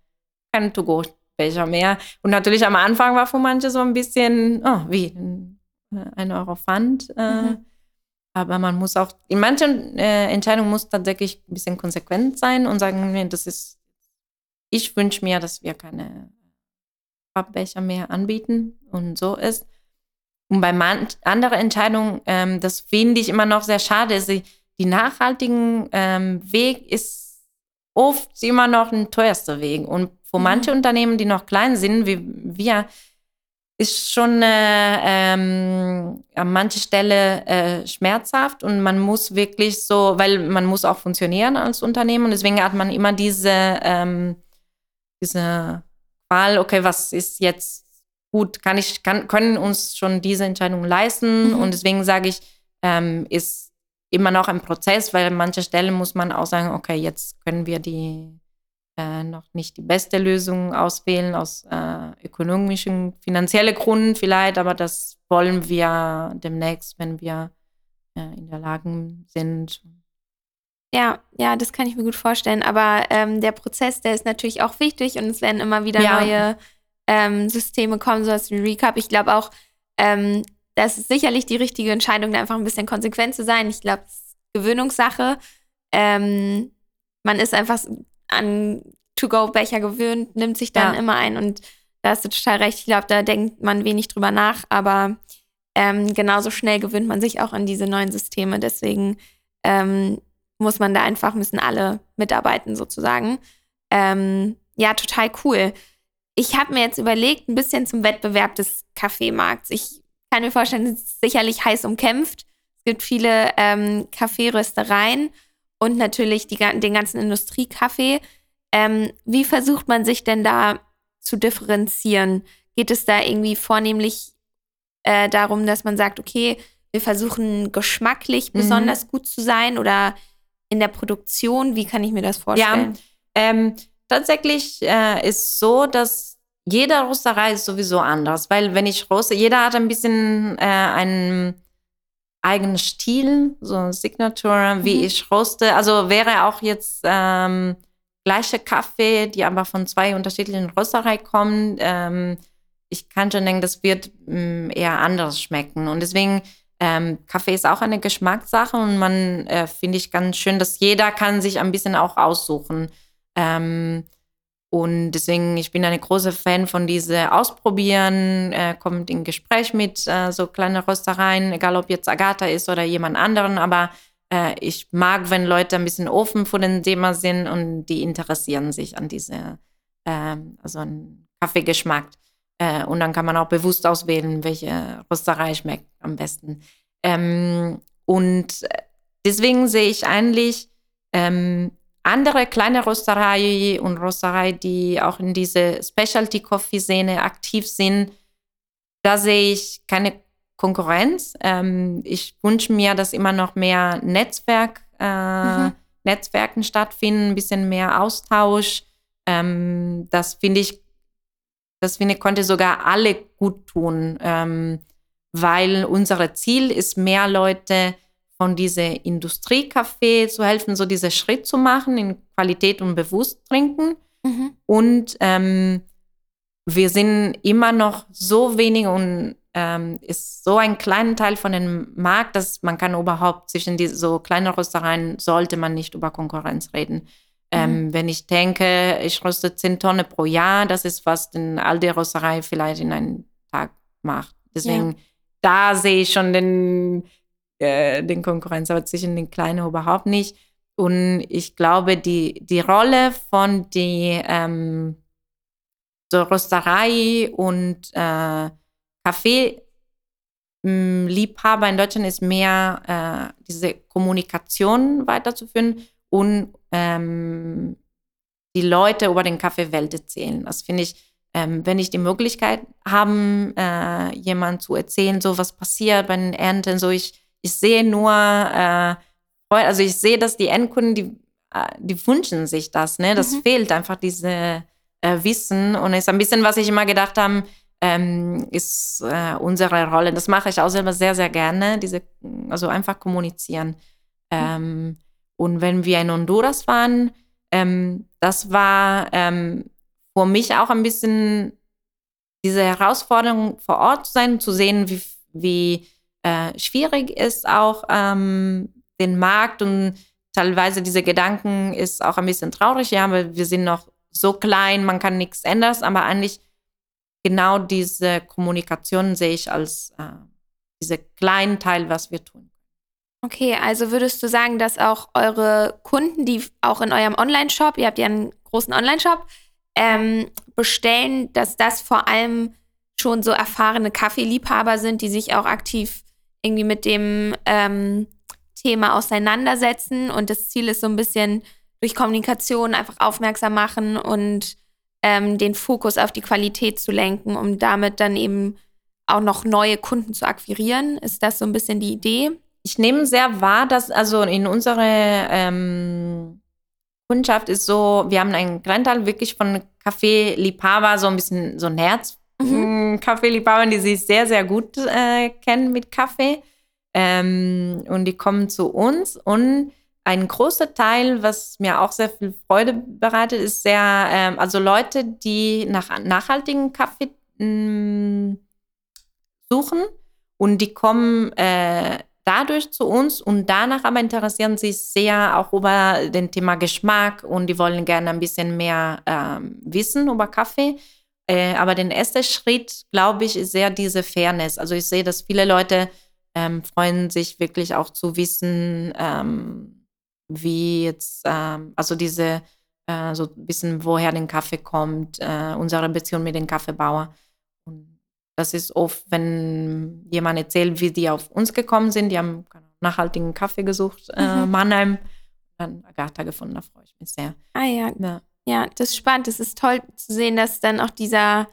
kein To-Go Becher mehr. Und natürlich am Anfang war für manche so ein bisschen, oh, wie, ein Euro Pfand. Äh, mhm. Aber man muss auch, in manchen äh, Entscheidungen muss tatsächlich ein bisschen konsequent sein und sagen, nee, das ist, ich wünsche mir, dass wir keine Pappbecher mehr anbieten und so ist. Und bei anderen Entscheidungen, ähm, das finde ich immer noch sehr schade. Die, die nachhaltigen ähm, Weg ist oft immer noch ein teuerster Weg. Und für mhm. manche Unternehmen, die noch klein sind, wie wir, ist schon äh, ähm, an mancher Stelle äh, schmerzhaft und man muss wirklich so, weil man muss auch funktionieren als Unternehmen und deswegen hat man immer diese, ähm, diese Wahl, okay, was ist jetzt gut, kann ich, kann, können uns schon diese Entscheidung leisten. Mhm. Und deswegen sage ich, ähm, ist immer noch ein Prozess, weil an manchen Stellen muss man auch sagen, okay, jetzt können wir die äh, noch nicht die beste Lösung auswählen aus äh, ökonomischen, finanziellen Gründen vielleicht, aber das wollen wir demnächst, wenn wir äh, in der Lage sind. Ja, ja, das kann ich mir gut vorstellen. Aber ähm, der Prozess, der ist natürlich auch wichtig und es werden immer wieder ja. neue ähm, Systeme kommen, sowas wie Recap. Ich glaube auch, ähm, das ist sicherlich die richtige Entscheidung, da einfach ein bisschen konsequent zu sein. Ich glaube, es ist Gewöhnungssache. Ähm, man ist einfach an To-Go-Becher gewöhnt, nimmt sich dann ja. immer ein und da hast du total recht. Ich glaube, da denkt man wenig drüber nach, aber ähm, genauso schnell gewöhnt man sich auch an diese neuen Systeme. Deswegen ähm, muss man da einfach, müssen alle mitarbeiten sozusagen. Ähm, ja, total cool. Ich habe mir jetzt überlegt, ein bisschen zum Wettbewerb des Kaffeemarkts. Ich kann mir vorstellen, es ist sicherlich heiß umkämpft. Es gibt viele ähm, Kaffeeröstereien und natürlich die, den ganzen Industriekaffee. Ähm, wie versucht man sich denn da zu differenzieren? Geht es da irgendwie vornehmlich äh, darum, dass man sagt, okay, wir versuchen geschmacklich mhm. besonders gut zu sein oder in der Produktion? Wie kann ich mir das vorstellen? Ja, ähm, tatsächlich äh, ist so, dass jede Rösterei ist sowieso anders, weil wenn ich roste, jeder hat ein bisschen äh, einen eigenen Stil, so ein Signature, wie mhm. ich roste. Also wäre auch jetzt ähm, gleiche Kaffee, die aber von zwei unterschiedlichen Röstereien kommen. Ähm, ich kann schon denken, das wird mh, mm, eher anders schmecken. Und deswegen, ähm, Kaffee ist auch eine Geschmackssache und man äh, finde ich ganz schön, dass jeder kann sich ein bisschen auch aussuchen. Ähm, und deswegen, ich bin eine große Fan von diese Ausprobieren, äh, kommt in Gespräch mit äh, so kleinen Röstereien, egal ob jetzt Agatha ist oder jemand anderen, aber äh, ich mag, wenn Leute ein bisschen offen vor dem Thema sind und die interessieren sich an diese, ähm, also an Kaffeegeschmack. Äh, und dann kann man auch bewusst auswählen, welche Rösterei schmeckt am besten. Ähm, und deswegen sehe ich eigentlich ähm, andere kleine Rösterei und Rösterei, die auch in diese Specialty-Coffee-Szene aktiv sind, da sehe ich keine Konkurrenz. Ähm, ich wünsche mir, dass immer noch mehr Netzwerk, äh, mhm. Netzwerken stattfinden, ein bisschen mehr Austausch. Ähm, das finde ich, das finde ich, konnte sogar alle gut tun, ähm, weil unser Ziel ist, mehr Leute von dieser Industriekaffee zu helfen, so diesen Schritt zu machen in Qualität und bewusst trinken. Mhm. Und ähm, wir sind immer noch so wenig und ähm, ist so ein kleiner Teil von dem Markt, dass man kann überhaupt zwischen die, so kleinen Röstereien sollte man nicht über Konkurrenz reden. Ähm, mhm. Wenn ich denke, ich röste 10 Tonnen pro Jahr, das ist was den Aldi Rösterei vielleicht in einem Tag macht. Deswegen, ja. da sehe ich schon den, äh, den Konkurrenz, aber zwischen den Kleinen überhaupt nicht. Und ich glaube, die, die Rolle von die ähm, so Rösterei und äh, Kaffee-Liebhaber in Deutschland ist mehr äh, diese Kommunikation weiterzuführen und ähm, die Leute über den Kaffeewelt erzählen. Das finde ich, ähm, wenn ich die Möglichkeit habe, äh, jemand zu erzählen, so was passiert bei den Ernten, so ich ich sehe nur, äh, also ich sehe, dass die Endkunden, die, äh, die wünschen sich das, ne? Das mhm. fehlt einfach diese äh, Wissen und ist ein bisschen, was ich immer gedacht habe, ähm, ist äh, unsere Rolle. Das mache ich auch selber sehr, sehr gerne, diese, also einfach kommunizieren. Mhm. Ähm, und wenn wir in Honduras waren, ähm, das war ähm, für mich auch ein bisschen diese Herausforderung vor Ort zu sein, zu sehen, wie, wie äh, schwierig ist, auch ähm, den Markt und teilweise diese Gedanken ist auch ein bisschen traurig, ja, weil wir sind noch so klein, man kann nichts ändern, aber eigentlich genau diese Kommunikation sehe ich als äh, diese kleinen Teil, was wir tun. Okay, also würdest du sagen, dass auch eure Kunden, die auch in eurem Online-Shop, ihr habt ja einen großen Online-Shop, ähm, bestellen, dass das vor allem schon so erfahrene Kaffeeliebhaber sind, die sich auch aktiv irgendwie mit dem ähm, Thema auseinandersetzen und das Ziel ist so ein bisschen durch Kommunikation einfach aufmerksam machen und ähm, den Fokus auf die Qualität zu lenken, um damit dann eben auch noch neue Kunden zu akquirieren. Ist das so ein bisschen die Idee? Ich nehme sehr wahr, dass also in unserer ähm, Kundschaft ist so, wir haben einen kleinen Teil wirklich von Kaffee Liebhaber, so ein bisschen so ein Herz. Mhm. Mm, Kaffee-Liebhabern, die sich sehr, sehr gut äh, kennen mit Kaffee. Ähm, und die kommen zu uns und ein großer Teil, was mir auch sehr viel Freude bereitet, ist sehr, ähm, also Leute, die nach nachhaltigen Kaffee mh, mm, suchen und die kommen äh, dadurch zu uns und danach aber interessieren sich sehr auch über den Thema Geschmack und die wollen gerne ein bisschen mehr ähm, wissen über Kaffee. Äh, aber der erste Schritt, glaube ich, ist sehr diese Fairness. Also ich sehe, dass viele Leute ähm, freuen sich wirklich auch zu wissen, ähm, wie jetzt, ähm, also diese, äh, so wissen, woher den Kaffee kommt, äh, unsere Beziehung mit dem Kaffeebauer. Das ist oft, wenn jemand erzählt, wie die auf uns gekommen sind, die haben nachhaltigen Kaffee gesucht, äh, mhm. Mannheim, dann Agatha gefunden, da freue ich mich sehr. Ah ja. ja. Ja, das ist spannend. Es ist toll zu sehen, dass dann auch dieser,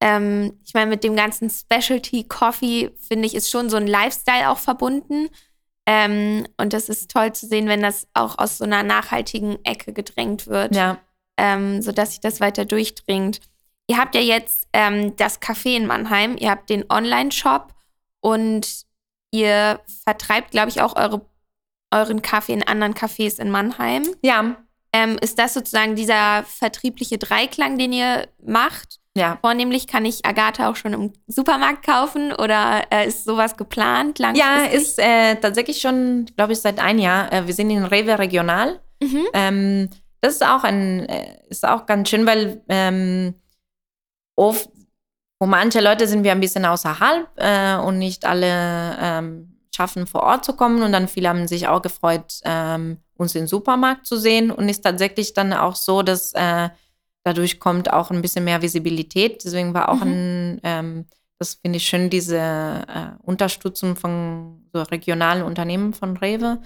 ähm, ich meine, mit dem ganzen Specialty Coffee, finde ich, ist schon so ein Lifestyle auch verbunden. Ähm, und das ist toll zu sehen, wenn das auch aus so einer nachhaltigen Ecke gedrängt wird. Ja. Ähm, sodass sich das weiter durchdringt. Ihr habt ja jetzt ähm, das Café in Mannheim, ihr habt den Online-Shop und ihr vertreibt, glaube ich, auch eure, euren Kaffee in anderen Cafés in Mannheim. Ja. Ähm, ist das sozusagen dieser vertriebliche Dreiklang, den ihr macht? Ja. Vornehmlich kann ich Agatha auch schon im Supermarkt kaufen oder äh, ist sowas geplant langfristig? Ja, ist äh, tatsächlich schon, glaube ich, seit einem Jahr. Äh, wir sind in Rewe Regional. Mhm. Ähm, das ist auch ein, äh, ist auch ganz schön, weil ähm, oft, wo manche Leute sind wir ein bisschen außerhalb äh, und nicht alle ähm, schaffen, vor Ort zu kommen. Und dann viele haben sich auch gefreut, ähm, uns im Supermarkt zu sehen. Und ist tatsächlich dann auch so, dass äh, dadurch kommt auch ein bisschen mehr Visibilität. Deswegen war auch mhm. ein, ähm, das finde ich schön, diese äh, Unterstützung von so regionalen Unternehmen von Rewe.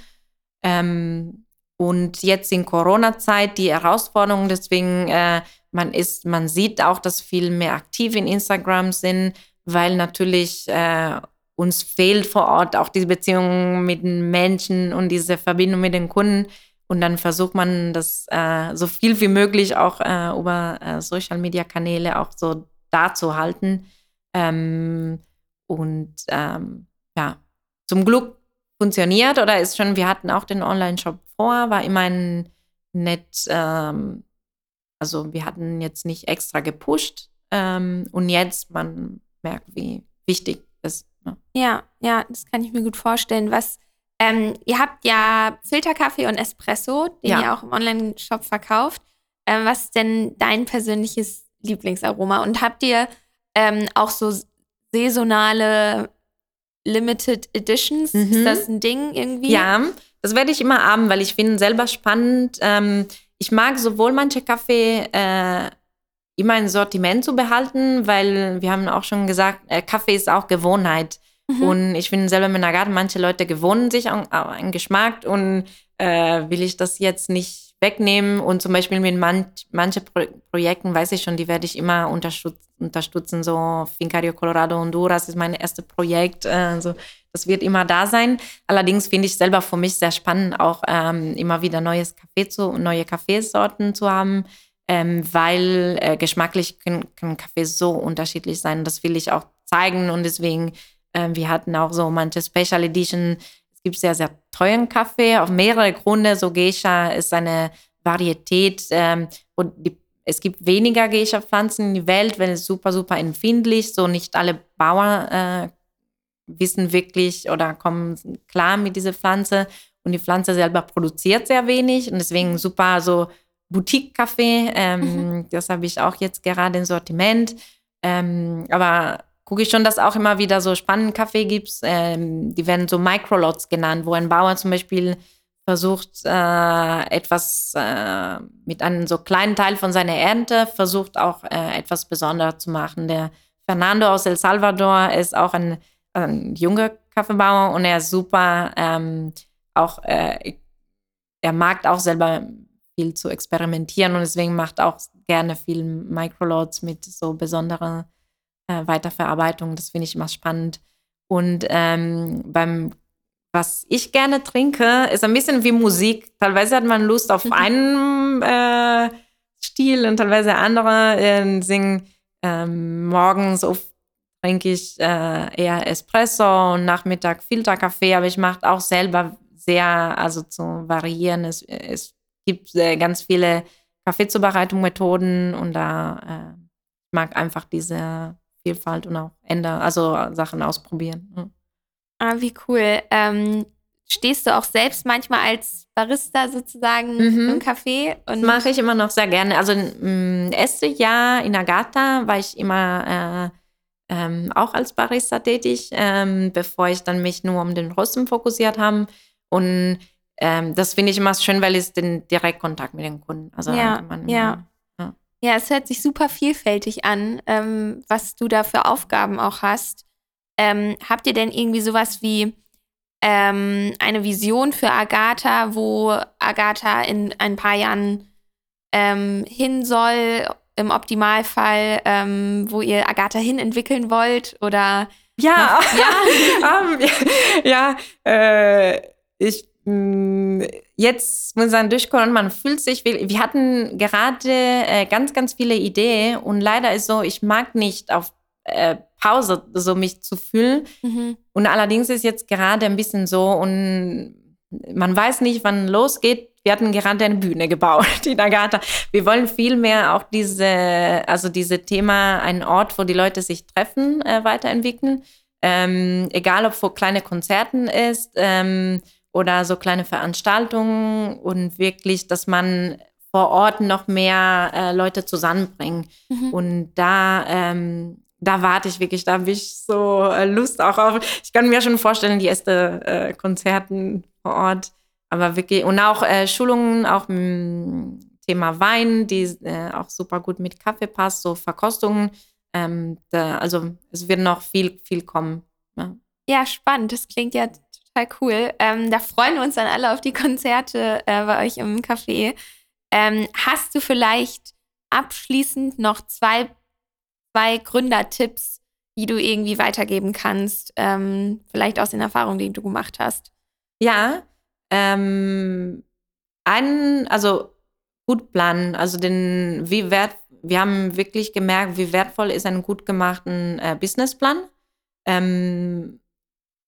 Ähm, und jetzt in Corona-Zeit die Herausforderung, deswegen äh, man ist, man sieht auch, dass viel mehr aktiv in Instagram sind, weil natürlich äh, uns fehlt vor Ort auch diese Beziehung mit den Menschen und diese Verbindung mit den Kunden. Und dann versucht man das äh, so viel wie möglich auch äh, über äh, Social Media Kanäle auch so darzuhalten. Ähm, und ähm, ja, zum Glück funktioniert oder ist schon, wir hatten auch den Online-Shop vor, war immer ein nett, ähm, also wir hatten jetzt nicht extra gepusht ähm, und jetzt man merkt, wie wichtig es ist. Ne? Ja, ja, das kann ich mir gut vorstellen. Was ähm, ihr habt ja Filterkaffee und Espresso, den ja. ihr auch im Online-Shop verkauft. Ähm, was ist denn dein persönliches Lieblingsaroma? Und habt ihr ähm, auch so saisonale Limited Editions? Mhm. Ist das ein Ding irgendwie? Ja, das werde ich immer haben, weil ich finde selber spannend. Ich mag sowohl manche Kaffee äh, immer ein Sortiment zu behalten, weil wir haben auch schon gesagt, äh, Kaffee ist auch Gewohnheit. Mhm. Und ich finde selber mit Garten, manche Leute gewohnen sich an, an Geschmack und äh, will ich das jetzt nicht wegnehmen. Und zum Beispiel mit manch, manchen Pro Projekten weiß ich schon, die werde ich immer unterstützen. unterstützen. So Fincario Colorado Honduras ist mein erstes Projekt. Also das wird immer da sein. Allerdings finde ich selber für mich sehr spannend, auch ähm, immer wieder neues Kaffee zu, neue Kaffeesorten zu haben. Ähm, weil äh, geschmacklich kann, kann Kaffee so unterschiedlich sein. Das will ich auch zeigen und deswegen ähm, wir hatten auch so manche Special Edition. Es gibt sehr, sehr teuren Kaffee auf mehrere Gründe. So Geisha ist eine Varietät ähm, und die, es gibt weniger Geisha-Pflanzen in der Welt, weil es super, super empfindlich. So nicht alle Bauern äh, wissen wirklich oder kommen klar mit dieser Pflanze. Und die Pflanze selber produziert sehr wenig und deswegen super so Boutique-Kaffee. Ähm, mhm. Das habe ich auch jetzt gerade im Sortiment. Ähm, aber gucke ich schon, dass auch immer wieder so spannenden Kaffee gibt. Ähm, die werden so Microlots genannt, wo ein Bauer zum Beispiel versucht, äh, etwas äh, mit einem so kleinen Teil von seiner Ernte, versucht auch äh, etwas Besonderes zu machen. Der Fernando aus El Salvador ist auch ein, ein junger Kaffeebauer und er ist super, ähm, auch, äh, er mag auch selber viel zu experimentieren und deswegen macht auch gerne viel Microloads mit so besonderen äh, Weiterverarbeitung. Das finde ich immer spannend. Und ähm, beim was ich gerne trinke, ist ein bisschen wie Musik. Teilweise hat man Lust auf einen äh, Stil und teilweise andere. Äh, singen ähm, morgens oft trinke ich äh, eher Espresso und Nachmittag Filterkaffee, aber ich mache auch selber sehr, also zu variieren. Es, es gibt äh, ganz viele Kaffeezubereitungsmethoden und da äh, ich mag einfach diese Vielfalt und auch ändern, also Sachen ausprobieren. Ja. Ah, wie cool. Ähm, stehst du auch selbst manchmal als Barista sozusagen mhm. im Café? das mache ich immer noch sehr gerne. Also im ersten Jahr in Agatha war ich immer äh, ähm, auch als Barista tätig, ähm, bevor ich dann mich nur um den Rösten fokussiert habe. Und ähm, das finde ich immer schön, weil es den Direktkontakt mit den Kunden. Also ja, ja. ja. Ja, es hört sich super vielfältig an, ähm, was du da für Aufgaben auch hast. Ähm, habt ihr denn irgendwie sowas wie ähm, eine Vision für Agatha, wo Agatha in ein paar Jahren hin soll im Optimalfall, ähm, wo ihr Agatha hin entwickeln wollt? Oder ja, ja, um, ja, äh, ich mh, mm, jetzt muss sagen, durchkommen, man fühlt sich, wir hatten gerade äh, ganz, ganz viele Ideen und leider ist so, ich mag nicht auf äh, Pause so mich zu fühlen. Mhm. Und allerdings ist jetzt gerade ein bisschen so und man weiß nicht, wann losgeht. Wir hatten gerade eine Bühne gebaut in Agatha. Wir wollen viel mehr auch diese, also diese Thema, einen Ort, wo die Leute sich treffen, äh, weiterentwickeln. Ähm, egal, ob vor kleine Konzerten ist ähm, oder so kleine Veranstaltungen und wirklich, dass man vor Ort noch mehr äh, Leute zusammenbringt. Mhm. Und da ähm, da warte ich wirklich, da habe ich so äh, Lust auch auf. Ich kann mir schon vorstellen, die ersten äh, Konzerten vor Ort, aber wirklich und auch äh, Schulungen, auch im Thema Wein, die äh, auch super gut mit Kaffee passt, so Verkostungen. Ähm, da, also es wird noch viel, viel kommen. Ja, ja spannend. Das klingt ja total cool. Ähm, da freuen wir uns dann alle auf die Konzerte äh, bei euch im Café. Ähm, hast du vielleicht abschließend noch zwei zwei Gründertipps, die du irgendwie weitergeben kannst, ähm, vielleicht aus den Erfahrungen, die du gemacht hast? Ja, ähm, einen, also gut planen, also den, wie wert, wir haben wirklich gemerkt, wie wertvoll ist ein gut gemachten äh, Businessplan, ähm,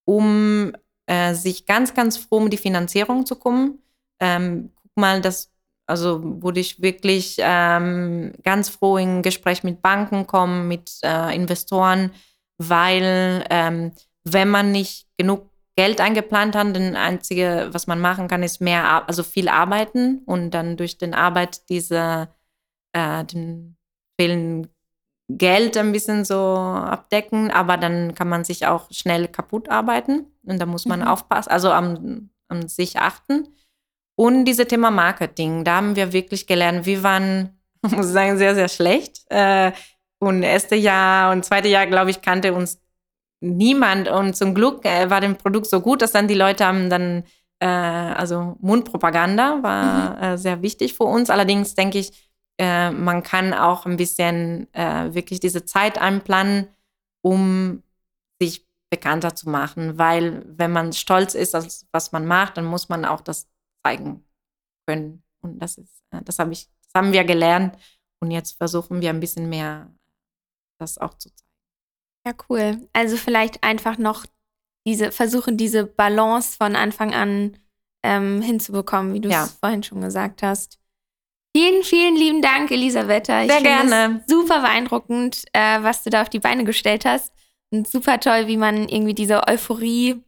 um äh, sich ganz, ganz froh um die Finanzierung zu kommen. Ähm, guck mal, dass also wurde ich wirklich ähm, ganz froh in Gespräch mit Banken kommen, mit äh, Investoren, weil ähm, wenn man nicht genug Geld eingeplant hat, dann einzige, was man machen kann, ist mehr, also viel arbeiten und dann durch den Arbeit diese äh, den fehlen Geld ein bisschen so abdecken, aber dann kann man sich auch schnell kaputt arbeiten und da muss man mhm. aufpassen, also am, am sich achten. Und dieses Thema Marketing, da haben wir wirklich gelernt, wir waren, muss ich sagen, sehr, sehr schlecht. Äh, und erste Jahr und zweite Jahr, glaube ich, kannte uns niemand. Und zum Glück äh, war das Produkt so gut, dass dann die Leute haben dann, äh, also Mundpropaganda war mhm. sehr wichtig für uns. Allerdings denke ich, man kann auch ein bisschen wirklich diese Zeit einplanen, um sich bekannter zu machen. Weil wenn man stolz ist, auf was man macht, dann muss man auch das zeigen können. Und das ist, äh, das habe ich, das haben wir gelernt. Und jetzt versuchen wir ein bisschen mehr das auch zu zeigen. Ja, cool. Also vielleicht einfach noch diese, versuchen, diese Balance von Anfang an ähm, hinzubekommen, wie du es ja. vorhin schon gesagt hast. Vielen, vielen lieben Dank, Elisabetta. Ich Sehr gerne. Super beeindruckend, äh, was du da auf die Beine gestellt hast. Und super toll, wie man irgendwie diese Euphorie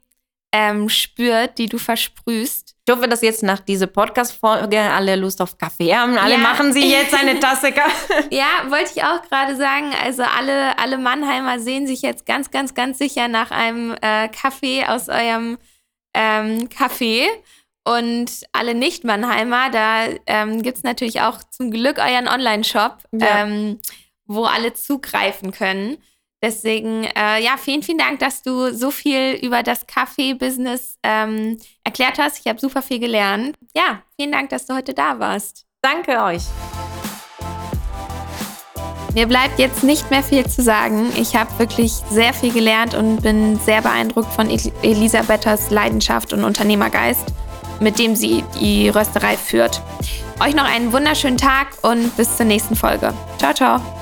ähm, spürt, die du versprühst. Ich hoffe, dass jetzt nach dieser Podcast-Folge alle Lust auf Kaffee haben. Alle ja. machen sie jetzt eine Tasse Kaffee. ja, wollte ich auch gerade sagen. Also alle, alle Mannheimer sehen sich jetzt ganz, ganz, ganz sicher nach einem äh, Kaffee aus eurem ähm, Café. Und alle Nicht-Mannheimer, da ähm, gibt es natürlich auch zum Glück euren Online-Shop, ja. ähm, wo alle zugreifen können. Deswegen, äh, ja, vielen, vielen Dank, dass du so viel über das Kaffee-Business ähm, erklärt hast. Ich habe super viel gelernt. Ja, vielen Dank, dass du heute da warst. Danke euch. Mir bleibt jetzt nicht mehr viel zu sagen. Ich habe wirklich sehr viel gelernt und bin sehr beeindruckt von Elisabethas Leidenschaft und Unternehmergeist, mit dem sie die Rösterei führt. Euch noch einen wunderschönen Tag und bis zur nächsten Folge. Ciao, ciao.